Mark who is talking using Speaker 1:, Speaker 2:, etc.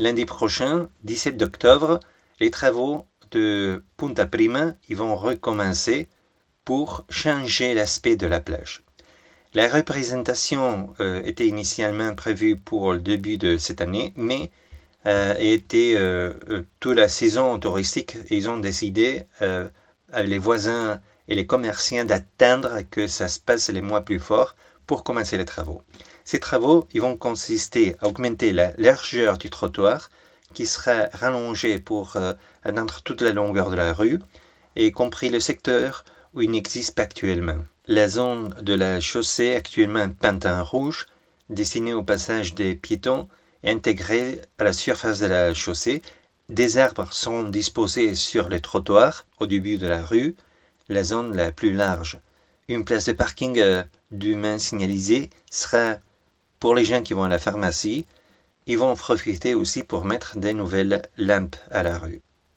Speaker 1: Lundi prochain, 17 octobre, les travaux de Punta Prima ils vont recommencer pour changer l'aspect de la plage. La représentation euh, était initialement prévue pour le début de cette année, mais euh, était euh, euh, toute la saison touristique. Ils ont décidé, les voisins et les commerçants, d'attendre que ça se passe les mois plus forts pour commencer les travaux. Ces travaux vont consister à augmenter la largeur du trottoir qui sera rallongé pour euh, atteindre toute la longueur de la rue, y compris le secteur où il n'existe pas actuellement. La zone de la chaussée actuellement peinte en rouge, destinée au passage des piétons, est intégrée à la surface de la chaussée. Des arbres sont disposés sur les trottoirs au début de la rue, la zone la plus large. Une place de parking euh, signalisée sera pour les gens qui vont à la pharmacie. Ils vont en profiter aussi pour mettre des nouvelles lampes à la rue.